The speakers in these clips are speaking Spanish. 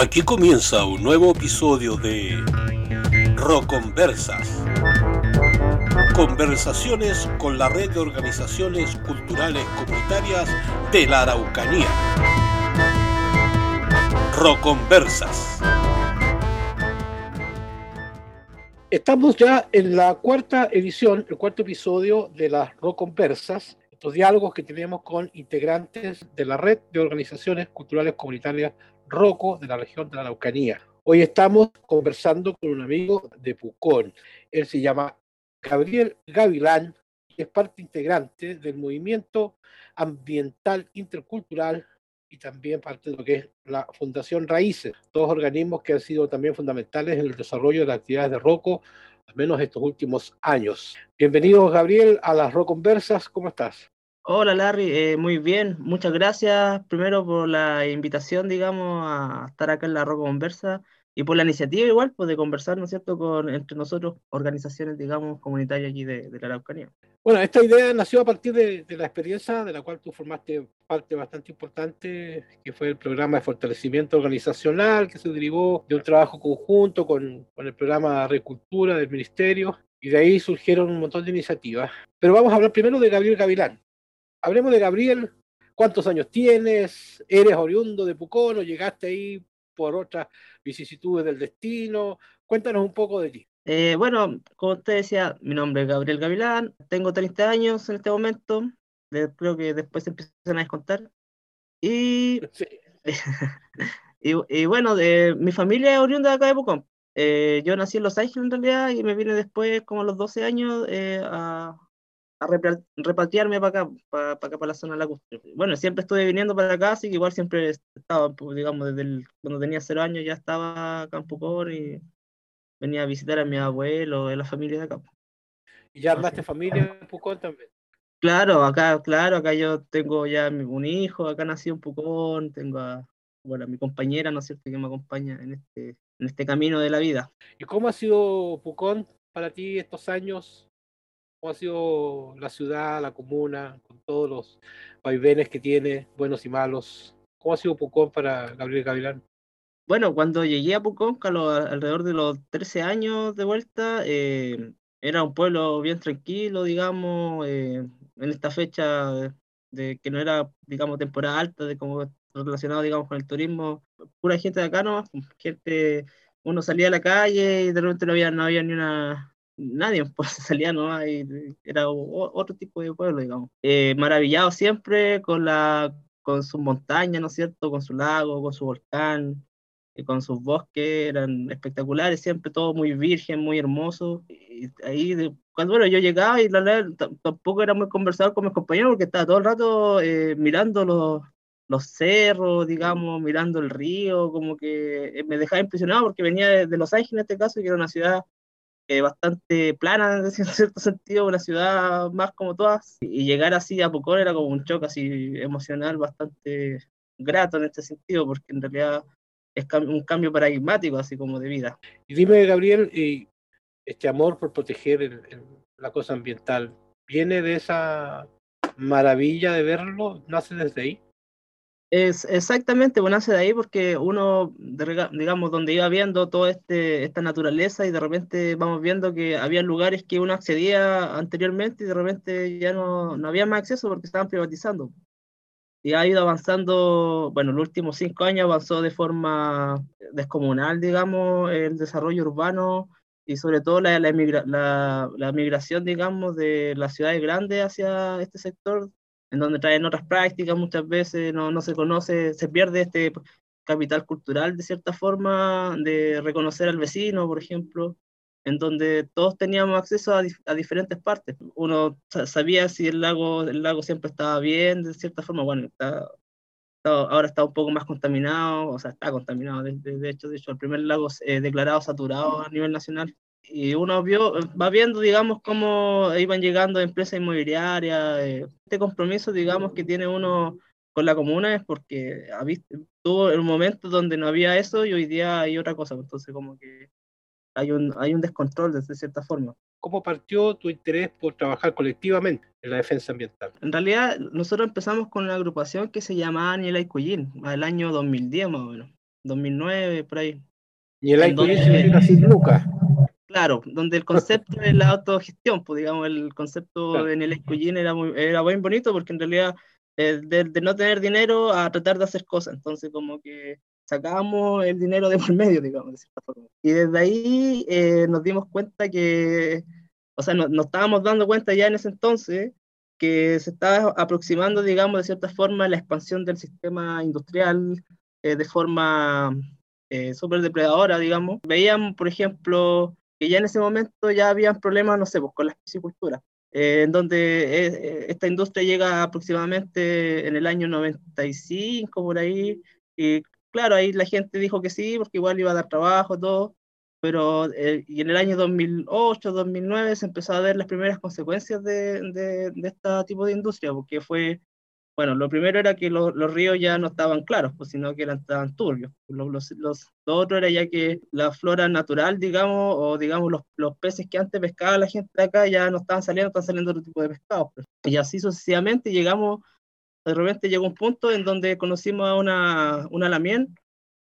Aquí comienza un nuevo episodio de Roconversas. Conversaciones con la red de organizaciones culturales comunitarias de la Araucanía. Roconversas. Estamos ya en la cuarta edición, el cuarto episodio de las Roconversas, estos diálogos que tenemos con integrantes de la red de organizaciones culturales comunitarias ROCO de la región de la Araucanía. Hoy estamos conversando con un amigo de Pucón. Él se llama Gabriel Gavilán y es parte integrante del movimiento ambiental intercultural y también parte de lo que es la Fundación Raíces, dos organismos que han sido también fundamentales en el desarrollo de las actividades de ROCO, al menos estos últimos años. Bienvenido, Gabriel, a las ROConversas. ¿Cómo estás? Hola Larry, eh, muy bien. Muchas gracias primero por la invitación, digamos, a estar acá en la Roca Conversa y por la iniciativa igual, pues de conversar, ¿no es cierto?, con entre nosotros, organizaciones, digamos, comunitarias allí de, la Araucanía. Bueno, esta idea nació a partir de, la experiencia de la cual tú formaste parte bastante importante, que fue el programa de fortalecimiento organizacional, que se derivó de un trabajo conjunto con, con el programa de Agricultura del Ministerio, y de ahí surgieron un montón de iniciativas. Pero vamos a hablar primero de Gabriel Gavilán hablemos de Gabriel. ¿Cuántos años tienes? ¿Eres oriundo de Pucón o llegaste ahí por otras vicisitudes del destino? Cuéntanos un poco de ti. Eh, bueno, como usted decía, mi nombre es Gabriel Gavilán, tengo 30 años en este momento, creo que después se empiezan a descontar. Y, y, bueno, de, mi familia es oriunda de acá de Pucón. Eh, yo nací en Los Ángeles en realidad y me vine después, como a los 12 años, eh, a, a repatriarme para acá, para, acá, para la zona de la costa. Bueno, siempre estuve viniendo para acá, así que igual siempre estaba, pues, digamos, desde el, cuando tenía cero años ya estaba acá en Pucón y venía a visitar a mi abuelo, a la familia de acá. ¿Y ya armaste familia en Pucón también? Claro, acá, claro, acá yo tengo ya un hijo, acá nací en Pucón, tengo a, bueno, mi compañera, ¿no es cierto?, que me acompaña en este, en este camino de la vida. ¿Y cómo ha sido Pucón para ti estos años cómo ha sido la ciudad, la comuna, con todos los vaivenes que tiene, buenos y malos. ¿Cómo ha sido Pucón para Gabriel Gavilán? Bueno, cuando llegué a Pucón, alrededor de los 13 años de vuelta, eh, era un pueblo bien tranquilo, digamos, eh, en esta fecha de, que no era, digamos, temporada alta, de como relacionado, digamos, con el turismo, pura gente de acá, ¿no? Gente, uno salía a la calle y de repente no había, no había ni una nadie pues salía no era otro tipo de pueblo digamos. Eh, maravillado siempre con la con sus montañas no es cierto con su lago con su volcán y con sus bosques eran espectaculares siempre todo muy virgen muy hermoso. Y ahí cuando bueno yo llegaba y la verdad tampoco era muy conversador con mis compañeros porque estaba todo el rato eh, mirando los los cerros, digamos, mirando el río, como que me dejaba impresionado porque venía de, de Los Ángeles en este caso, que era una ciudad bastante plana en cierto sentido, una ciudad más como todas, y llegar así a Pucón era como un choque así emocional bastante grato en este sentido, porque en realidad es un cambio paradigmático así como de vida. Y dime, Gabriel, este amor por proteger la cosa ambiental, ¿viene de esa maravilla de verlo? ¿Nace desde ahí? Es exactamente, bueno, nace de ahí porque uno, digamos, donde iba viendo toda este, esta naturaleza y de repente vamos viendo que había lugares que uno accedía anteriormente y de repente ya no, no había más acceso porque estaban privatizando. Y ha ido avanzando, bueno, los últimos cinco años avanzó de forma descomunal, digamos, el desarrollo urbano y sobre todo la, la, la, la migración, digamos, de las ciudades grandes hacia este sector en donde traen otras prácticas, muchas veces no, no se conoce, se pierde este capital cultural de cierta forma, de reconocer al vecino, por ejemplo, en donde todos teníamos acceso a, a, diferentes partes. Uno sabía si el lago, el lago siempre estaba bien, de cierta forma, bueno, está, ahora está un poco más contaminado, o sea, está contaminado, de, de, hecho, de hecho, el primer lago eh, declarado saturado a nivel nacional y uno vio, va viendo, digamos, cómo iban llegando empresas inmobiliarias. Eh, este compromiso, digamos, que tiene uno con la comuna es porque visto, tuvo un momento donde no había eso y hoy día hay otra cosa. Entonces, como que hay un, hay un descontrol de cierta forma. ¿Cómo partió tu interés por trabajar colectivamente en la defensa ambiental? En realidad, nosotros empezamos con una agrupación que se llamaba Aniela y Cuyín, el año 2010 más o menos. 2009, por ahí. Y el significa sin lucas. Claro, donde el concepto de la autogestión, pues digamos, el concepto en el IQG era muy, era muy bonito porque en realidad eh, de, de, no tener dinero a tratar de hacer cosas. Entonces, como que sacábamos el dinero de por medio, digamos, de cierta forma. Y desde ahí eh, nos dimos cuenta que, o sea, nos, estábamos dando cuenta ya en ese entonces que se estaba aproximando, digamos, de cierta forma la expansión del sistema industrial eh, de forma eh, súper depredadora, digamos. Veíamos, por ejemplo, que ya en ese momento ya habían problemas, no sé, pues, con la piscicultura, eh, en donde esta industria llega aproximadamente en el año 95, por ahí, y claro, ahí la gente dijo que sí, porque igual iba a dar trabajo, todo, pero eh, y en el año 2008, 2009 se empezó a ver las primeras consecuencias de, de, de este tipo de industria, porque fue, bueno, lo primero era que los ríos ya no estaban claros, pues, sino que eran, estaban turbios. Los, los, los, lo otro era ya que la flora natural, digamos, o digamos los, los peces que antes pescaba la gente de acá ya no estaban saliendo, están saliendo otro tipo de pescados. Pues. Y así sucesivamente llegamos de repente llegó un punto en donde conocimos a una, una lamien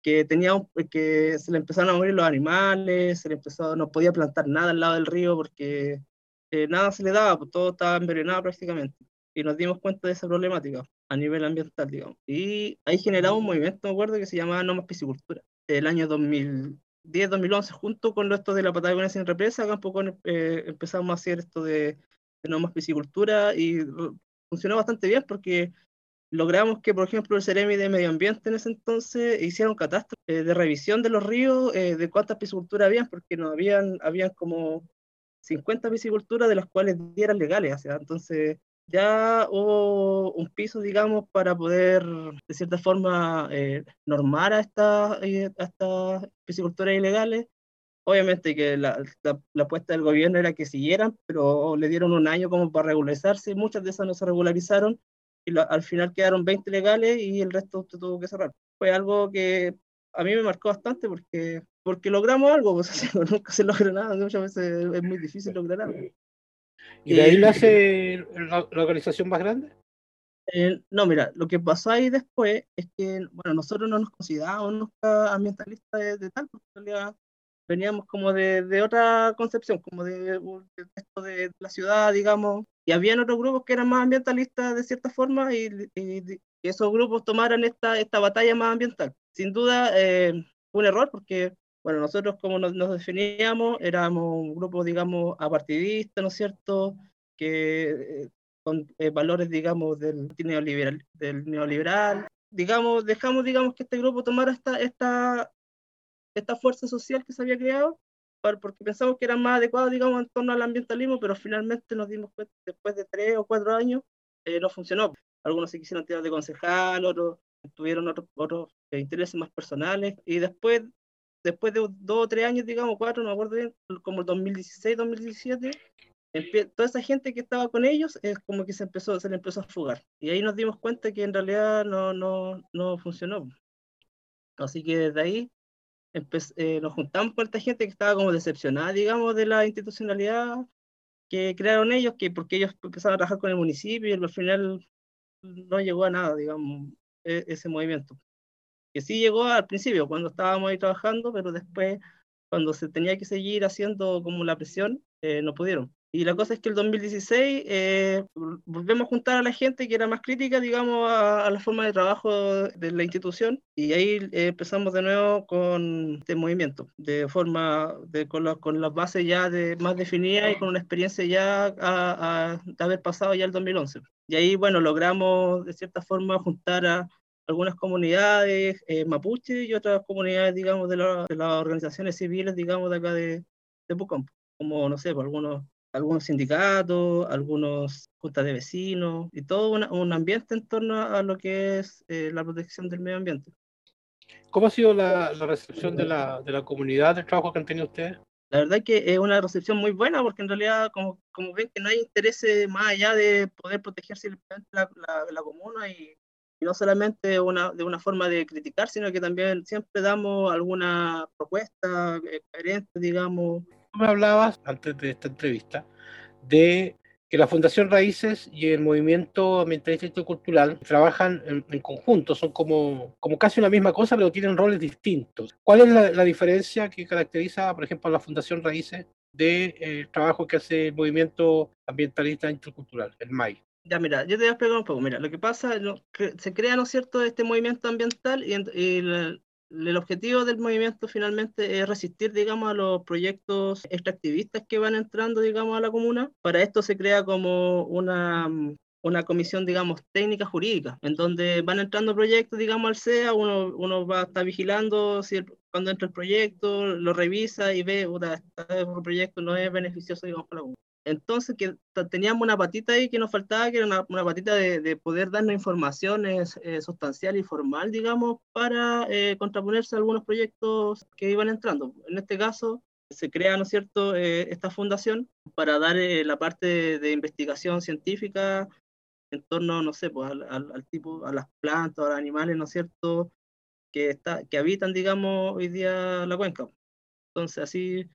que tenía que se le empezaron a morir los animales, se le empezó, no podía plantar nada al lado del río porque eh, nada se le daba, pues todo estaba envenenado prácticamente. Y nos dimos cuenta de esa problemática a nivel ambiental, digamos. Y ahí generamos un movimiento, me acuerdo, que se llamaba No Más Piscicultura. El año 2010-2011, junto con esto de la Patagonia sin represa, acá un poco eh, empezamos a hacer esto de, de No Más Piscicultura y funcionó bastante bien porque logramos que, por ejemplo, el Ceremi de Medio Ambiente en ese entonces hicieron catástrofe eh, de revisión de los ríos, eh, de cuántas pisciculturas habían, porque no habían, habían como 50 pisciculturas de las cuales eran legales, o sea, entonces ya hubo un piso, digamos, para poder, de cierta forma, eh, normar a estas esta pisciculturas ilegales. Obviamente que la, la, la, apuesta del gobierno era que siguieran, pero le dieron un año como para regularizarse, muchas de esas no se regularizaron, y al final quedaron 20 legales y el resto se tuvo que cerrar. Fue algo que a mí me marcó bastante porque, porque logramos algo, pues, nunca se logra nada, muchas veces es muy difícil lograr algo. ¿Y de ahí nace la, la organización más grande? No, mira, lo que pasó ahí después es que, bueno, nosotros no nos considerábamos nunca ambientalistas de, de tal, porque en realidad veníamos como de, de otra concepción, como de, de, de, la ciudad, digamos, y habían otros grupos que eran más ambientalistas de cierta forma y, y, y esos grupos tomaran esta, esta batalla más ambiental. Sin duda, eh, fue un error porque, bueno, nosotros como nos, nos, definíamos, éramos un grupo, digamos, apartidista, ¿no es cierto?, que eh, con eh, valores, digamos, del neoliberal, del neoliberal. Digamos, dejamos, digamos, que este grupo tomara esta, esta, esta fuerza social que se había creado, porque pensamos que era más adecuado, digamos, en torno al ambientalismo, pero finalmente nos dimos cuenta, después de tres o cuatro años, eh, no funcionó. Algunos se quisieron tirar de concejal, otros tuvieron otros, otros intereses más personales, y después, después de dos o tres años, digamos, cuatro, no me acuerdo bien, como el 2016, 2017, toda esa gente que estaba con ellos es como que se empezó, se le empezó a fugar. Y ahí nos dimos cuenta que en realidad no, no, no funcionó. Así que desde ahí eh, nos juntamos con esta gente que estaba como decepcionada, digamos, de la institucionalidad que crearon ellos, que porque ellos empezaron a trabajar con el municipio y al final no llegó a nada, digamos, e ese movimiento. Que sí llegó al principio, cuando estábamos ahí trabajando, pero después, cuando se tenía que seguir haciendo como la presión, eh, no pudieron. Y la cosa es que el 2016 eh, volvemos a juntar a la gente que era más crítica, digamos, a, a la forma de trabajo de la institución y ahí eh, empezamos de nuevo con este movimiento, de forma, de, con, la, con las bases ya de, más definidas y con una experiencia ya a, a, de haber pasado ya el 2011. Y ahí, bueno, logramos de cierta forma juntar a algunas comunidades eh, mapuche y otras comunidades, digamos, de, la, de, las organizaciones civiles, digamos, de acá de, de Pucampo, como, no sé, por algunos algunos sindicatos, algunos juntas de vecinos y todo una, un ambiente en torno a lo que es eh, la protección del medio ambiente. ¿Cómo ha sido la, la recepción de la, de la, comunidad del trabajo que han tenido ustedes? La verdad que es una recepción muy buena porque en realidad, como, como ven, que no hay interés más allá de poder protegerse la, la, la comuna y, y, no solamente una, de una forma de criticar, sino que también siempre damos alguna propuesta eh, coherente, digamos, me hablabas antes de esta entrevista de que la Fundación Raíces y el Movimiento Ambientalista y Cultural trabajan en, conjunto, son como, como casi una misma cosa, pero tienen roles distintos. ¿Cuál es la, diferencia que caracteriza, por ejemplo, a la Fundación Raíces del eh, trabajo que hace el Movimiento Ambientalista Intercultural, el MAI? Ya, mira, yo te voy a explicar un poco. Mira, lo que pasa, que se crea, ¿no es cierto?, este movimiento ambiental y, y el objetivo del movimiento finalmente es resistir, digamos, a los proyectos extractivistas que van entrando, digamos, a la comuna. Para esto se crea como una, una comisión, digamos, técnica jurídica, en donde van entrando proyectos, digamos, al CEA, uno, uno va a estar vigilando si cuando entra el proyecto, lo revisa y ve, este proyecto no es beneficioso, digamos, para comuna. Entonces, que teníamos una patita ahí que nos faltaba, que era una, una patita de, de, poder darnos información eh, sustancial y formal, digamos, para eh, contraponerse a algunos proyectos que iban entrando. En este caso, se crea, ¿no es cierto?, eh, esta fundación para dar la parte de, investigación científica en torno, no sé, pues, al, al, tipo, a las plantas, a los animales, ¿no es cierto?, que, está, que habitan, digamos, hoy día la cuenca. Entonces, así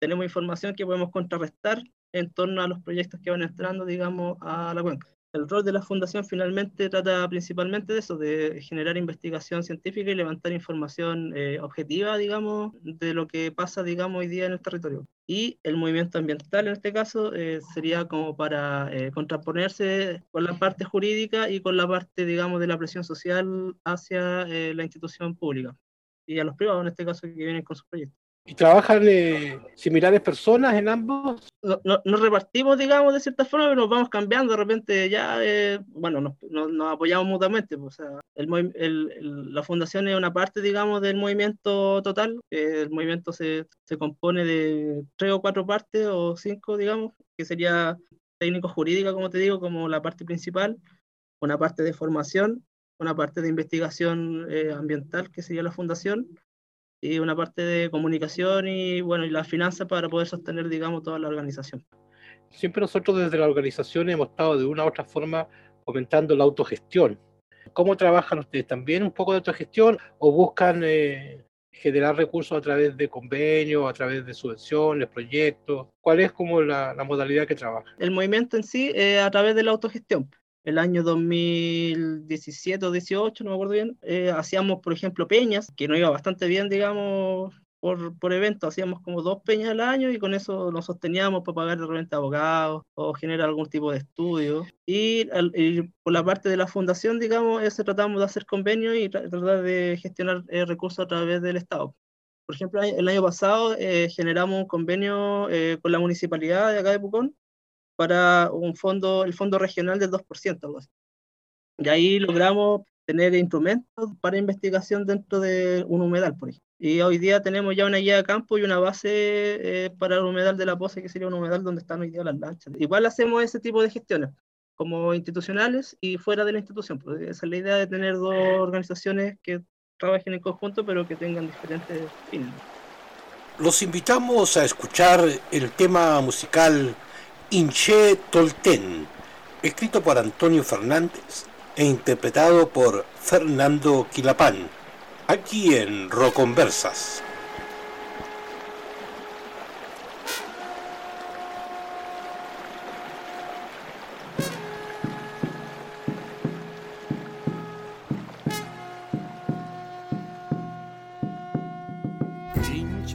tenemos información que podemos contrarrestar en torno a los proyectos que van entrando, digamos, a la cuenca. El rol de la fundación finalmente trata principalmente de eso, de generar investigación científica y levantar información eh, objetiva, digamos, de lo que pasa, digamos, hoy día en el territorio. Y el movimiento ambiental, en este caso, eh, sería como para eh, contraponerse con la parte jurídica y con la parte, digamos, de la presión social hacia la institución pública y a los privados, en este caso, que vienen con sus proyectos. ¿Y trabajan eh, similares personas en ambos? No, nos repartimos, digamos, de cierta forma, pero nos vamos cambiando. De repente ya, eh, bueno, nos, nos, apoyamos mutuamente. Pues, o sea, el, el, la fundación es una parte, digamos, del movimiento total. el movimiento se, se compone de tres o cuatro partes, o cinco, digamos, que sería técnico jurídica, como te digo, como la parte principal, una parte de formación, una parte de investigación eh, ambiental, que sería la fundación, y una parte de comunicación y bueno, y las finanzas para poder sostener, digamos, toda la organización. Siempre nosotros desde la organización hemos estado de una u otra forma comentando la autogestión. ¿Cómo trabajan ustedes? ¿También un poco de autogestión o buscan eh, generar recursos a través de convenios, a través de subvenciones, proyectos? ¿Cuál es como la, la modalidad que trabaja? El movimiento en sí, eh, a través de la autogestión el año 2017 o 18, no me acuerdo bien, eh, hacíamos, por ejemplo, peñas, que nos iba bastante bien, digamos, por, por evento, hacíamos como dos peñas al año y con eso nos sosteníamos para pagar de repente abogados o generar algún tipo de estudio. Y, por la parte de la fundación, digamos, se tratamos de hacer convenios y tratar de gestionar eh, recursos a través del Estado. Por ejemplo, el año pasado eh, generamos un convenio con la municipalidad de acá de Pucón para un fondo, el fondo regional del 2%, algo así. Y ahí logramos tener instrumentos para investigación dentro de un humedal, por ejemplo. Y hoy día tenemos ya una guía de campo y una base eh, para el humedal de la Pose, que sería un humedal donde están hoy día las lanchas. Igual hacemos ese tipo de gestiones, como institucionales y fuera de la institución. Esa es la idea de tener dos organizaciones que trabajen en conjunto, pero que tengan diferentes fines. Los invitamos a escuchar el tema musical Inche Tolten, escrito por Antonio Fernández e interpretado por Fernando Quilapán, aquí en Roconversas.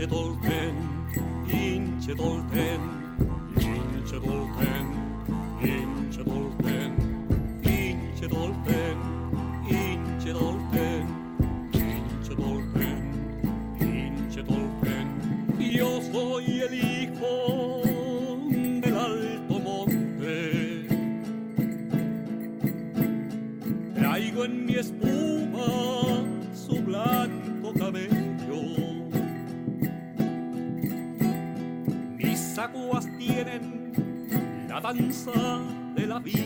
Tolten, Tolten Pinche Bullpen, Pinche Bullpen, Pinche Bullpen, Pinche Bullpen. La danza de la vida.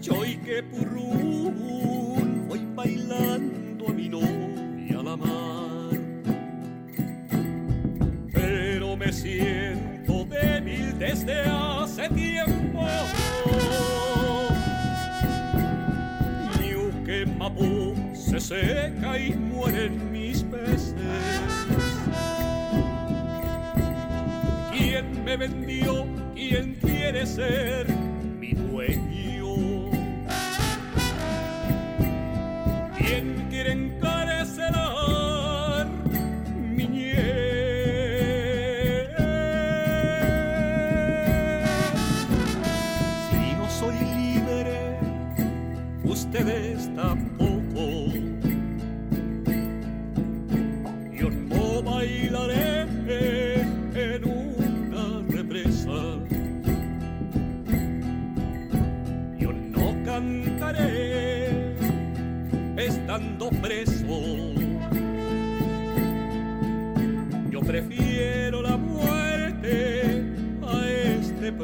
Yo y que purrún voy bailando a mi novia la mar. Pero me siento débil desde hace tiempo. que Mapu se seca y mueren me vendió? ¿Quién quiere ser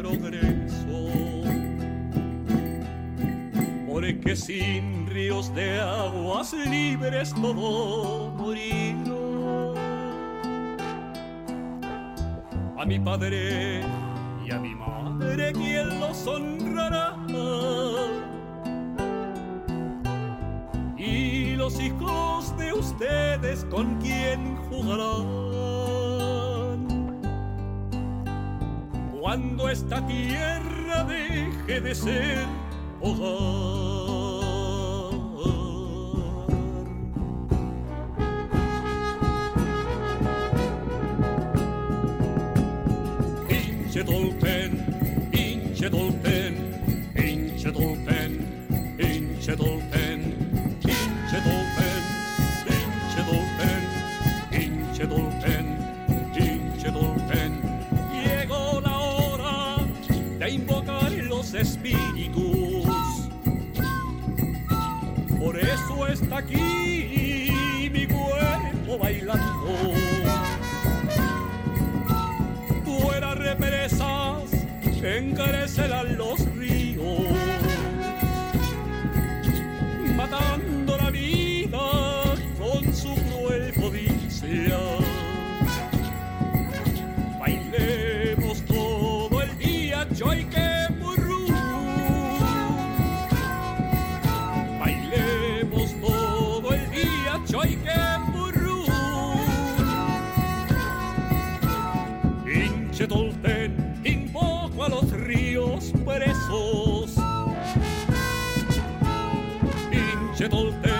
progreso. Porque sin ríos de aguas libres todo morirá. A mi padre y a mi madre, ¿quién los honrará? Y los hijos de ustedes, ¿con quién jugarán? Esta tierra deje de ser hogar. Espíritus. Por eso está aquí los presos. Pinche Tolteca.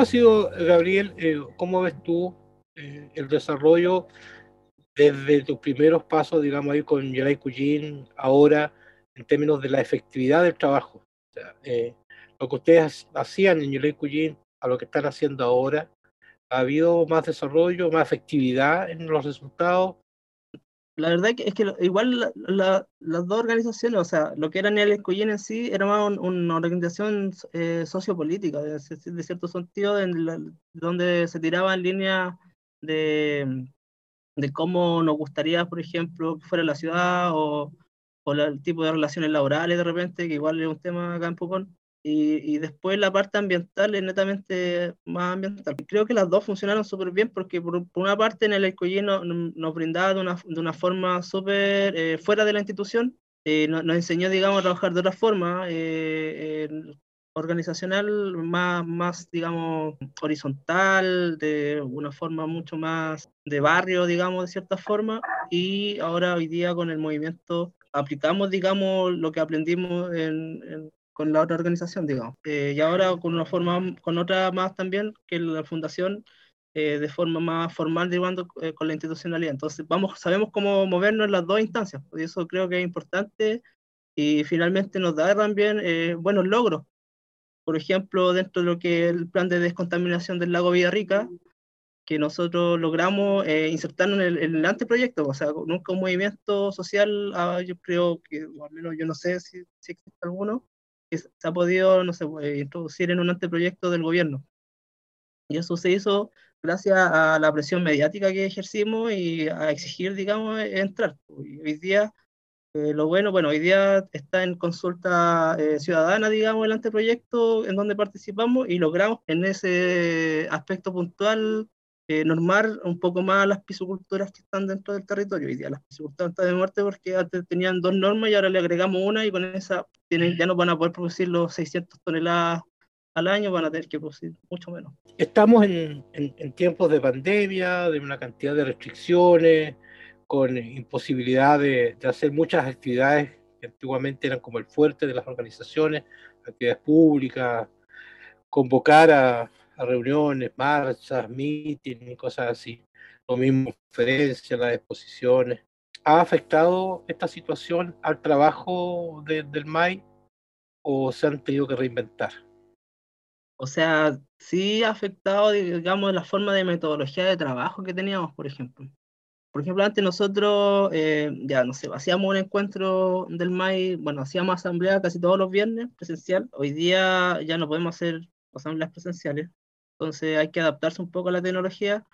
Ha sido, Gabriel, eh, cómo ves tú eh, el desarrollo desde tus primeros pasos, digamos, ahí con Yelay Cuyín, ahora, en términos de la efectividad del trabajo? Eh, lo que ustedes hacían en Yelay Cuyín a lo que están haciendo ahora, ¿ha habido más desarrollo, más efectividad en los resultados? La verdad es que igual las dos organizaciones, o sea, lo que era el Escollín en sí, era más una organización eh, sociopolítica, de, cierto sentido, en donde se tiraba en línea de, de cómo nos gustaría, por ejemplo, que fuera la ciudad o, o el tipo de relaciones laborales de repente, que igual es un tema acá en Pucón. Y, y, después la parte ambiental es netamente más ambiental. Creo que las dos funcionaron súper bien porque por, una parte en el Alcoyí nos, brindaba de una, de una forma súper eh, fuera de la institución, eh, nos, enseñó, digamos, a trabajar de otra forma, eh, organizacional, más, más, digamos, horizontal, de una forma mucho más de barrio, digamos, de cierta forma, y ahora hoy día con el movimiento aplicamos, digamos, lo que aprendimos en, en con la otra organización, digamos. Eh, y ahora con una forma, con otra más también, que la fundación, eh, de forma más formal, digamos, eh, con la institucionalidad. Entonces, vamos, sabemos cómo movernos en las dos instancias, y eso creo que es importante y finalmente nos da también buenos logros. Por ejemplo, dentro de lo que es el plan de descontaminación del lago Villarrica, que nosotros logramos insertarnos en el, en el, anteproyecto, o sea, nunca un movimiento social, ah, yo creo que, o al menos yo no sé si, si existe alguno, que se ha podido, no sé, pues, introducir en un anteproyecto del gobierno. Y eso se hizo gracias a la presión mediática que ejercimos y a exigir, digamos, entrar. Y hoy día, eh, lo bueno, bueno, hoy día está en consulta eh, ciudadana, digamos, el anteproyecto en donde participamos y logramos en ese aspecto puntual eh, normar un poco más las pisciculturas que están dentro del territorio. Hoy día las pisciculturas están de muerte porque antes tenían dos normas y ahora le agregamos una y con esa tienen, ya no van a poder producir los 600 toneladas al año, van a tener que producir mucho menos. Estamos en, en, en tiempos de pandemia, de una cantidad de restricciones, con imposibilidad de, de hacer muchas actividades que antiguamente eran como el fuerte de las organizaciones, actividades públicas, convocar a, reuniones, marchas, mítines, cosas así. Lo mismo, conferencias, las exposiciones. ¿Ha afectado esta situación al trabajo de, del MAI o se han tenido que reinventar? O sea, sí ha afectado, digamos, la forma de metodología de trabajo que teníamos, por ejemplo. Por ejemplo, antes nosotros, eh, ya no sé, hacíamos un encuentro del MAI, bueno, hacíamos asamblea casi todos los viernes presencial. Hoy día ya no podemos hacer asambleas presenciales entonces hay que adaptarse un poco a la tecnología.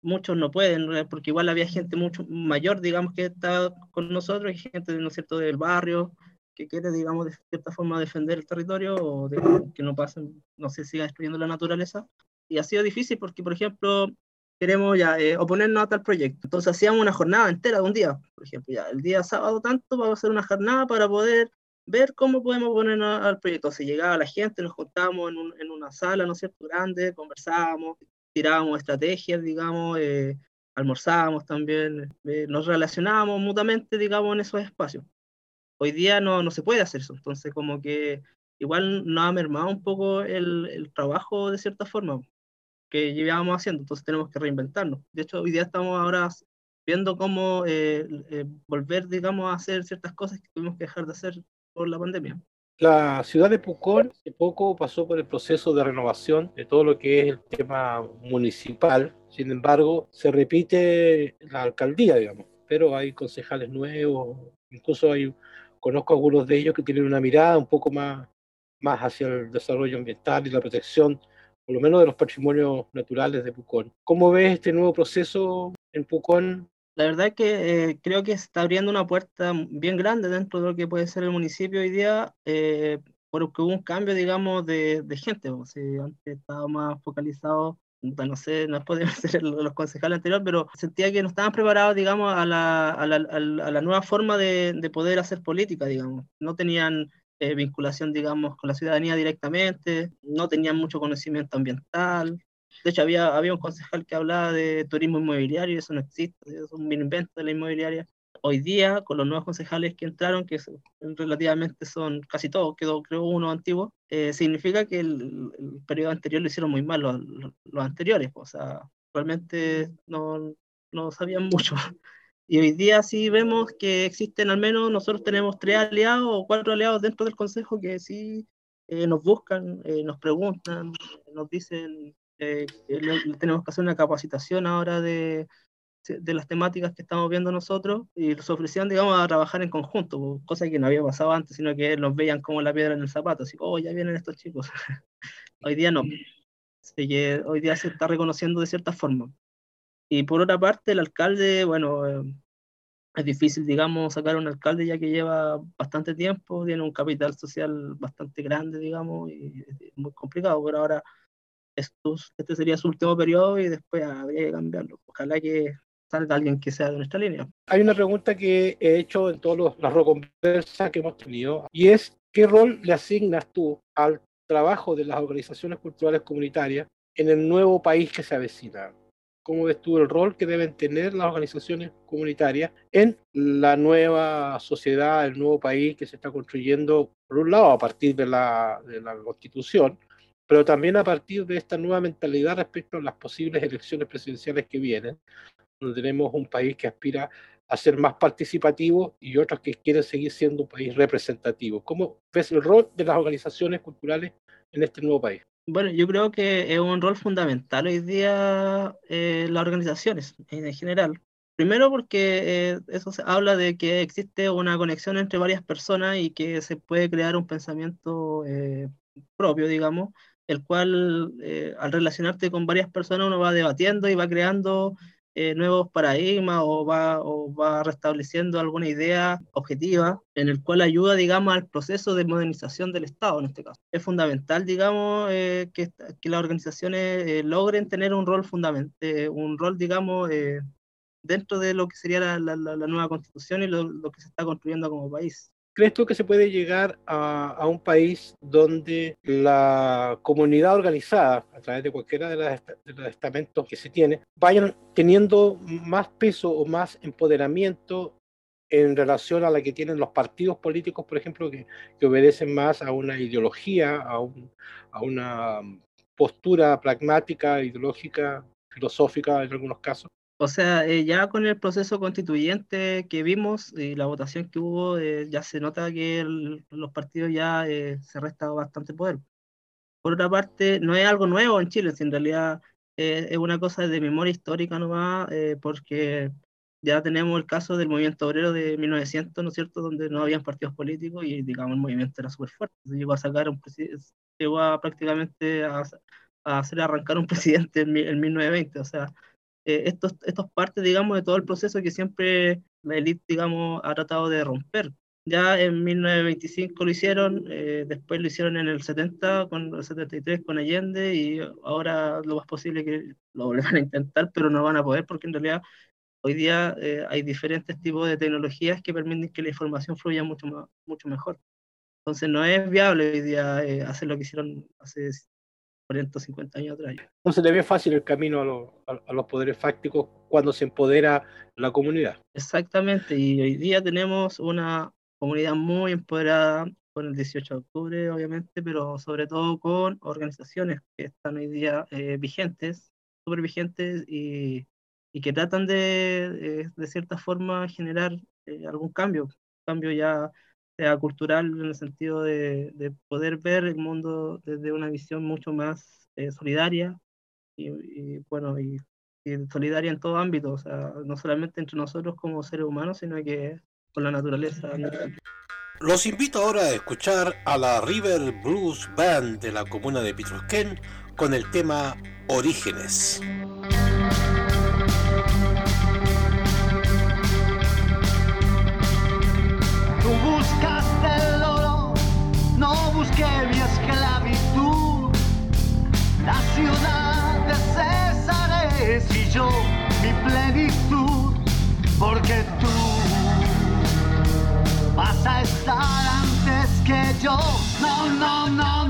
Muchos no pueden, porque igual había gente mucho mayor, digamos, que está con nosotros, y gente, ¿no es cierto?, del barrio, que quiere, digamos, de cierta forma defender el territorio o de, que no pasen, no se siga destruyendo la naturaleza. Y ha sido difícil porque, por ejemplo, queremos ya eh, oponernos a tal proyecto. Entonces hacíamos una jornada entera de un día, por ejemplo, ya el día sábado tanto, vamos a hacer una jornada para poder ver cómo podemos ponernos al proyecto. Si llegaba la gente, nos juntábamos en, un, en, una sala, ¿no es cierto?, grande, conversábamos, tirábamos estrategias, digamos, eh, almorzábamos también, eh, nos relacionábamos mutuamente, digamos, en esos espacios. Hoy día no, no se puede hacer eso, entonces como que igual nos ha mermado un poco el, el trabajo de cierta forma que llevábamos haciendo, entonces tenemos que reinventarnos. De hecho, hoy día estamos ahora viendo cómo eh, eh, volver, digamos, a hacer ciertas cosas que tuvimos que dejar de hacer por la pandemia. La ciudad de Pucón hace poco pasó por el proceso de renovación de todo lo que es el tema municipal. Sin embargo, se repite la alcaldía, digamos, pero hay concejales nuevos, incluso hay, conozco algunos de ellos que tienen una mirada un poco más, más hacia el desarrollo ambiental y la protección, por lo menos de los patrimonios naturales de Pucón. ¿Cómo ves este nuevo proceso en Pucón la verdad es que eh, creo que está abriendo una puerta bien grande dentro de lo que puede ser el municipio hoy día, eh, porque hubo un cambio, digamos, de, de gente. O sea, antes estaba más focalizado, no sé, no podemos ser los concejales anteriores, pero sentía que no estaban preparados, digamos, a la, a la, a la nueva forma de, de, poder hacer política, digamos. No tenían eh, vinculación, digamos, con la ciudadanía directamente, no tenían mucho conocimiento ambiental, de hecho, había, había un concejal que hablaba de turismo inmobiliario y eso no existe, es un invento de la inmobiliaria. Hoy día, con los nuevos concejales que entraron, que relativamente son casi todos, quedó creo uno antiguo, eh, significa que el, el, periodo anterior lo hicieron muy mal los, los anteriores, o sea, realmente no, no sabían mucho. Y hoy día sí vemos que existen al menos, nosotros tenemos tres aliados o cuatro aliados dentro del Consejo que sí eh, nos buscan, eh, nos preguntan, nos dicen eh, tenemos que hacer una capacitación ahora de, de las temáticas que estamos viendo nosotros y los ofrecían, digamos, a trabajar en conjunto, cosa que no había pasado antes, sino que los veían como la piedra en el zapato, así, oh, ya vienen estos chicos. hoy día no. Así que hoy día se está reconociendo de cierta forma. Y por otra parte, el alcalde, bueno, eh, es difícil, digamos, sacar un alcalde ya que lleva bastante tiempo, tiene un capital social bastante grande, digamos, y es muy complicado, pero ahora este sería su último periodo y después habría que cambiarlo. Ojalá que salga alguien que sea de nuestra línea. Hay una pregunta que he hecho en todas las conversas que hemos tenido y es, ¿qué rol le asignas tú al trabajo de las organizaciones culturales comunitarias en el nuevo país que se avecina? ¿Cómo ves tú el rol que deben tener las organizaciones comunitarias en la nueva sociedad, el nuevo país que se está construyendo, por un lado, a partir de la, de la Constitución, pero también a partir de esta nueva mentalidad respecto a las posibles elecciones presidenciales que vienen, donde tenemos un país que aspira a ser más participativo y otros que quieren seguir siendo un país representativo. ¿Cómo ves el rol de las organizaciones culturales en este nuevo país? Bueno, yo creo que es un rol fundamental hoy día eh, las organizaciones en general. Primero porque eh, eso se habla de que existe una conexión entre varias personas y que se puede crear un pensamiento eh, propio, digamos, el cual eh, al relacionarte con varias personas uno va debatiendo y va creando eh, nuevos paradigmas o va, o va restableciendo alguna idea objetiva en el cual ayuda, digamos, al proceso de modernización del Estado en este caso. Es fundamental, digamos, eh, que, que, las organizaciones logren tener un rol fundamental, un rol, digamos, dentro de lo que sería la, la, la nueva constitución y lo, lo que se está construyendo como país. ¿Crees tú que se puede llegar a, un país donde la comunidad organizada, a través de cualquiera de, los estamentos que se tiene, vayan teniendo más peso o más empoderamiento en relación a la que tienen los partidos políticos, por ejemplo, que, que obedecen más a una ideología, a una postura pragmática, ideológica, filosófica en algunos casos? O sea, eh, ya con el proceso constituyente que vimos y la votación que hubo, eh, ya se nota que el, los partidos ya eh, se resta bastante poder. Por otra parte, no es algo nuevo en Chile, en realidad eh, es una cosa de memoria histórica nomás, porque ya tenemos el caso del movimiento obrero de 1900, ¿no es cierto?, donde no habían partidos políticos y, digamos, el movimiento era súper fuerte. Llegó a sacar un llegó a prácticamente a, a, hacer arrancar un presidente en, en 1920, o sea eh, estos, estos partes, digamos, de todo el proceso que siempre la élite, digamos, ha tratado de romper. Ya en 1925 lo hicieron, eh, después lo hicieron en el 70, con el 73 con Allende, y ahora lo más posible que lo vuelvan a intentar, pero no van a poder porque en realidad hoy día eh, hay diferentes tipos de tecnologías que permiten que la información fluya mucho, más, mucho mejor. Entonces no es viable hoy día eh, hacer lo que hicieron hace 40 50 años atrás. Entonces le ve fácil el camino a, lo, a, a, los poderes fácticos cuando se empodera la comunidad. Exactamente, y hoy día tenemos una comunidad muy empoderada con el 18 de octubre, obviamente, pero sobre todo con organizaciones que están hoy día eh, vigentes, súper vigentes y, y, que tratan de, eh, de cierta forma, generar eh, algún cambio, cambio ya sea cultural en el sentido de, de, poder ver el mundo desde una visión mucho más eh, solidaria y, bueno, y, solidaria en todo ámbito, o sea, no solamente entre nosotros como seres humanos, sino que con la naturaleza. Los invito ahora a escuchar a la River Blues Band de la comuna de Pitrusquén con el tema Orígenes. Porque tú vas a estar antes que yo. No, no, no,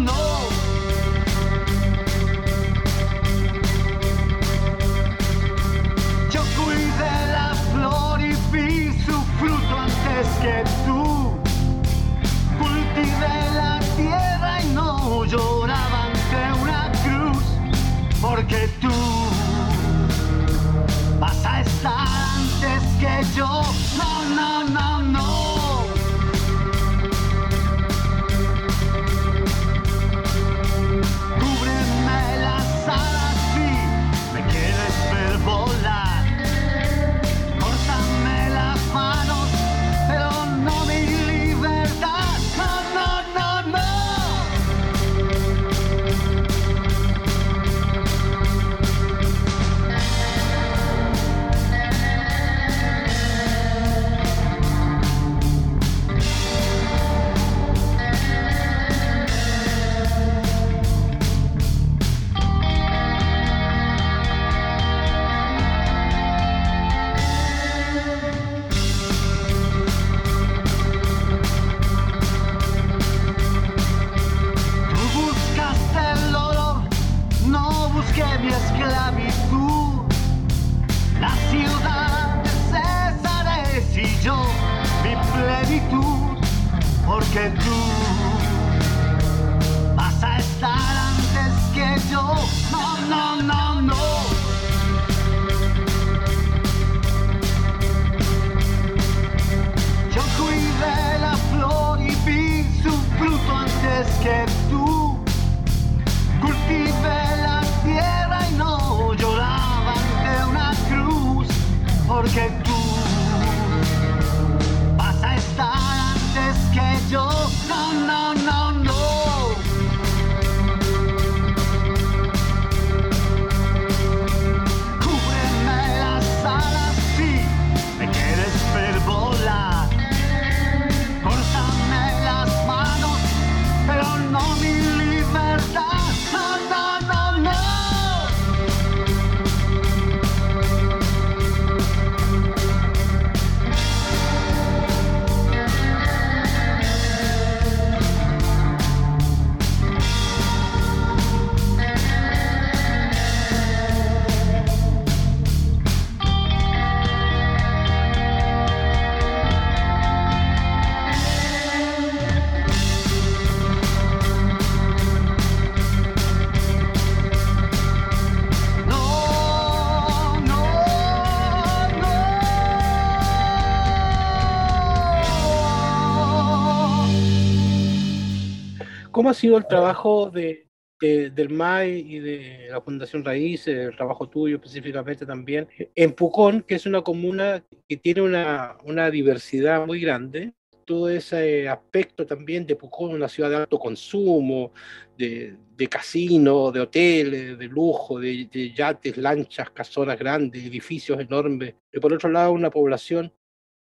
¿Cómo ha sido el trabajo de, de- del MAI y de la Fundación Raíz, el trabajo tuyo específicamente también, en Pucón, que es una comuna que tiene una, una diversidad muy grande? Todo ese aspecto también de Pucón, una ciudad de alto consumo, de, de casinos, de hoteles, de lujo, de, de yates, lanchas, casonas grandes, edificios enormes. Y por otro lado, una población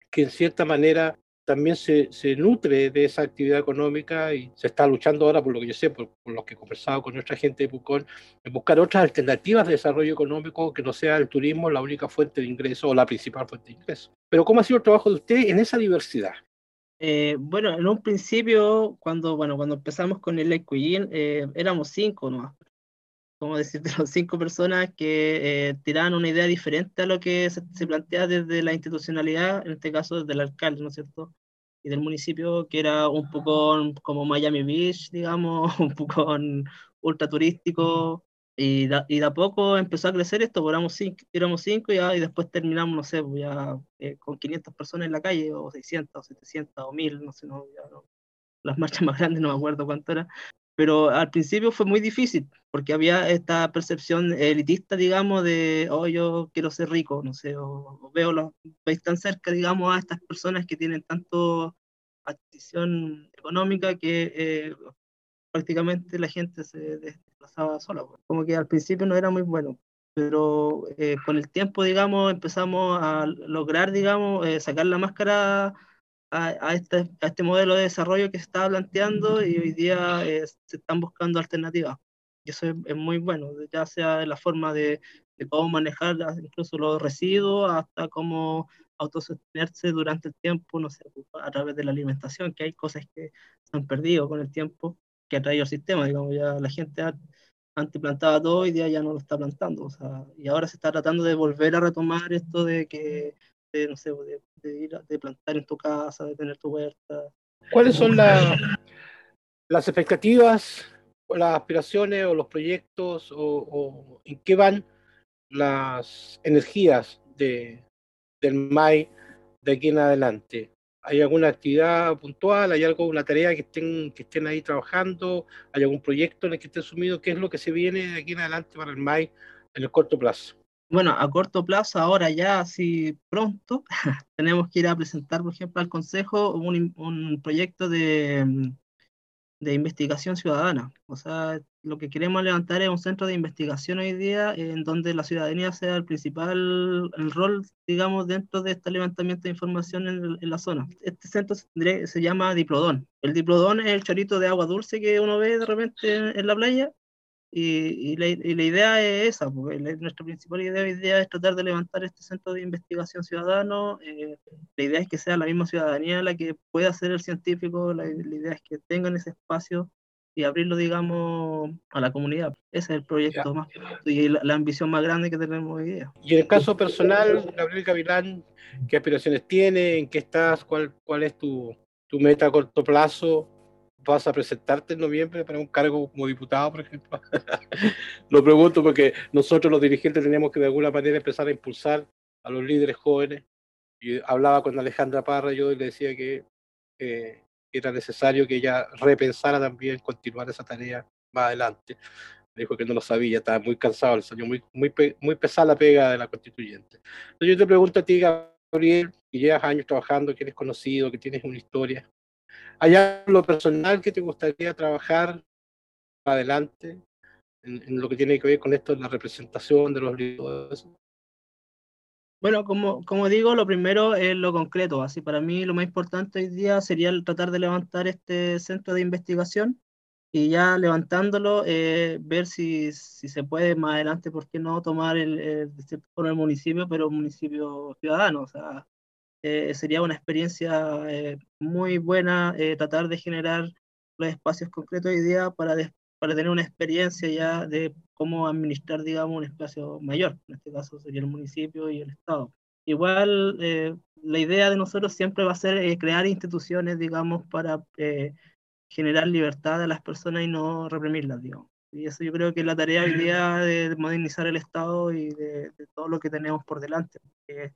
que en cierta manera también se, se nutre de esa actividad económica y se está luchando ahora, por lo que yo sé, por, por lo que he conversado con nuestra gente de Pucón, en buscar otras alternativas de desarrollo económico que no sea el turismo la única fuente de ingreso o la principal fuente de ingreso. Pero ¿cómo ha sido el trabajo de usted en esa diversidad? Eh, bueno, en un principio, cuando, bueno, cuando empezamos con el Cuillin, eh, éramos cinco nomás. Como decirte, cinco personas que eh, tiraban una idea diferente a lo que se, se plantea desde la institucionalidad, en este caso desde el alcalde, ¿no es cierto? Y del municipio, que era un poco como Miami Beach, digamos, un poco ultra turístico. Y, da- y de a poco empezó a crecer esto, pues éramos cinco, éramos cinco ya, y después terminamos, no sé, pues ya eh, con 500 personas en la calle, o 600, o 700, o 1000, no sé, no, ya no- las marchas más grandes no me acuerdo cuánto era, pero al principio fue muy difícil, porque había esta percepción elitista, digamos, de, oh, yo quiero ser rico, no sé, o, o veo los, veis tan cerca, digamos, a estas personas que tienen tanto adquisición económica que eh, prácticamente la gente se desplazaba sola, pues. como que al principio no era muy bueno, pero eh, con el tiempo, digamos, empezamos a lograr, digamos, eh, sacar la máscara a, a este, a este modelo de desarrollo que se estaba planteando y hoy día eh, se están buscando alternativas. Y eso es, es muy bueno, ya sea la forma de, de cómo manejar las- incluso los residuos hasta cómo autosostenerse durante el tiempo, no sé, a través de la alimentación, que hay cosas que se han perdido con el tiempo que ha traído el sistema, digamos, ya la gente antes plantaba todo, hoy día ya no lo está plantando, o sea, y ahora se está tratando de volver a retomar esto de que, de, no sé, de, de plantar en tu casa, de tener tu huerta. ¿Cuáles son la- las expectativas, o las aspiraciones o los proyectos o, o en qué van las energías de, del MAI de aquí en adelante? ¿Hay alguna actividad puntual? ¿Hay algo, una tarea que estén, que estén ahí trabajando? ¿Hay algún proyecto en el que estén sumidos? ¿Qué es lo que se viene de aquí en adelante para el MAI en el corto plazo? Bueno, a corto plazo, ahora ya así pronto, tenemos que ir a presentar, por ejemplo, al Consejo un, un proyecto de, mm, de investigación ciudadana. O sea, lo que queremos levantar es un centro de investigación hoy día en donde la ciudadanía sea el principal el rol, digamos, dentro de este levantamiento de información en, en la zona. Este centro se, llama Diplodón. El Diplodón es el chorrito de agua dulce que uno ve de repente en, en la playa. Y, y la, y la idea es esa, porque la- nuestra principal idea hoy día es tratar de levantar este centro de investigación ciudadano. eh, la idea es que sea la misma ciudadanía la que pueda ser el científico, la, la idea es que tengan ese espacio y abrirlo, digamos, a la comunidad. Ese es el proyecto más y la, la, ambición más grande que tenemos hoy día. Y en el caso personal, Gabriel Gavilán, ¿qué aspiraciones tiene? ¿En qué estás? ¿Cuál, cuál es tu, tu meta a corto plazo? ¿Vas a presentarte en noviembre para un cargo como diputado, por ejemplo? Lo pregunto porque nosotros los dirigentes tenemos que de alguna manera empezar a impulsar a los líderes jóvenes. Y hablaba con Alejandra Parra yo le decía que eh, era necesario que ella repensara también continuar esa tarea más adelante. Me dijo que no lo sabía, estaba muy cansado el señor, muy, muy, muy pesada la pega de la constituyente. Entonces yo te pregunto a ti, Gabriel, que llevas años trabajando, que eres conocido, que tienes una historia, ¿hay algo personal que te gustaría trabajar adelante en, en, lo que tiene que ver con esto, la representación de los libros? Bueno, como, como digo, lo primero es lo concreto. Así, para mí lo más importante hoy día sería tratar de levantar este centro de investigación y ya levantándolo, eh, ver si, si, se puede más adelante, ¿por qué no tomar el, el, el municipio, pero un municipio ciudadano? O sea, eh, sería una experiencia eh, muy buena eh, tratar de generar los espacios concretos hoy día para, para tener una experiencia ya de cómo administrar, digamos, un espacio mayor. En este caso sería el municipio y el Estado. Igual, eh, la idea de nosotros siempre va a ser eh, crear instituciones, digamos, para eh, generar libertad a las personas y no reprimirlas, digamos. Y eso yo creo que es la tarea hoy día de modernizar el Estado y de, de todo lo que tenemos por delante. Porque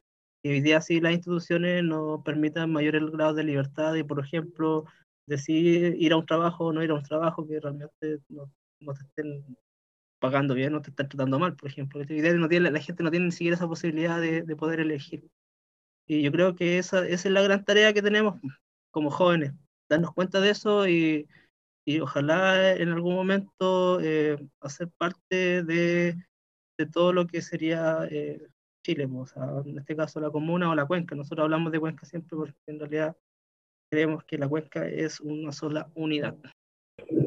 hoy día sí las instituciones nos permitan mayores grados de libertad y, por ejemplo, decir ir a un trabajo o no ir a un trabajo que realmente no, no te estén pagando bien, no te están tratando mal, por ejemplo. No tiene, la gente no tiene ni siquiera esa posibilidad de, de poder elegir. Y yo creo que esa, esa, es la gran tarea que tenemos como jóvenes, darnos cuenta de eso y, y ojalá en algún momento eh, hacer parte de, de, todo lo que sería eh, Chile, o sea, en este caso la comuna o la cuenca. Nosotros hablamos de cuenca siempre porque en realidad creemos que la cuenca es una sola unidad.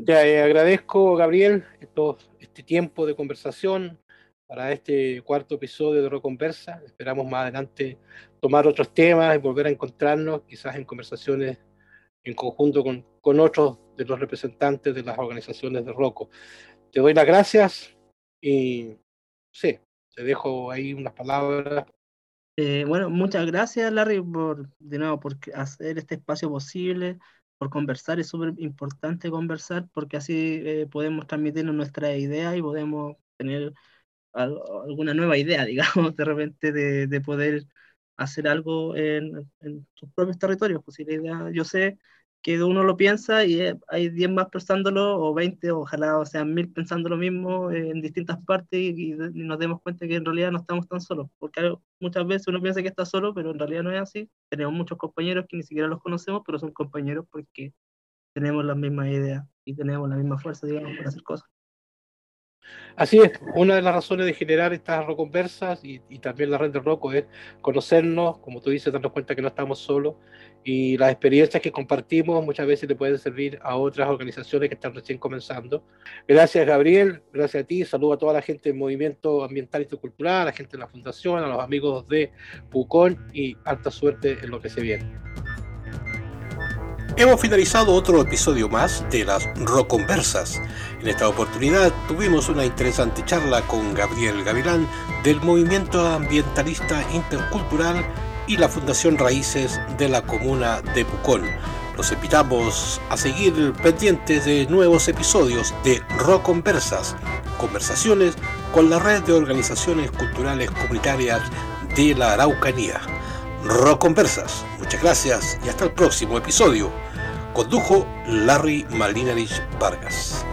Te eh, agradezco, Gabriel, esto, este tiempo de conversación para este cuarto episodio de Roconversa. Esperamos más adelante tomar otros temas y volver a encontrarnos, quizás en conversaciones en conjunto con, con otros de los representantes de las organizaciones de Roco. Te doy las gracias y sí, te dejo ahí unas palabras eh, bueno, muchas gracias, Larry, por, de nuevo, por hacer este espacio posible, por conversar. Es súper importante conversar porque así eh, podemos transmitirnos nuestra idea y podemos tener algo, alguna nueva idea, digamos, de repente de, de poder hacer algo en, en, sus propios territorios. Pues yo sé que uno lo piensa y hay 10 más pensándolo, o 20, ojalá o sean mil pensando lo mismo en distintas partes y, y, nos demos cuenta que en realidad no estamos tan solos, porque muchas veces uno piensa que está solo, pero en realidad no es así. Tenemos muchos compañeros que ni siquiera los conocemos, pero son compañeros porque tenemos las mismas ideas y tenemos la misma fuerza, digamos, para hacer cosas. Así es, una de las razones de generar estas roconversas y, y también la red de Roco es conocernos, como tú dices, darnos cuenta que no estamos solos y las experiencias que compartimos muchas veces le pueden servir a otras organizaciones que están recién comenzando. Gracias Gabriel, gracias a ti, saludo a toda la gente del movimiento ambiental y cultural, a la gente de la fundación, a los amigos de Pucón y alta suerte en lo que se viene. Hemos finalizado otro episodio más de las Roconversas. En esta oportunidad tuvimos una interesante charla con Gabriel Gavilán del Movimiento Ambientalista Intercultural y la Fundación Raíces de la Comuna de Pucón. Los invitamos a seguir pendientes de nuevos episodios de Roconversas, conversaciones con la red de organizaciones culturales comunitarias de la Araucanía. Rock Conversas. Muchas gracias y hasta el próximo episodio. Condujo Larry Malinarich Vargas.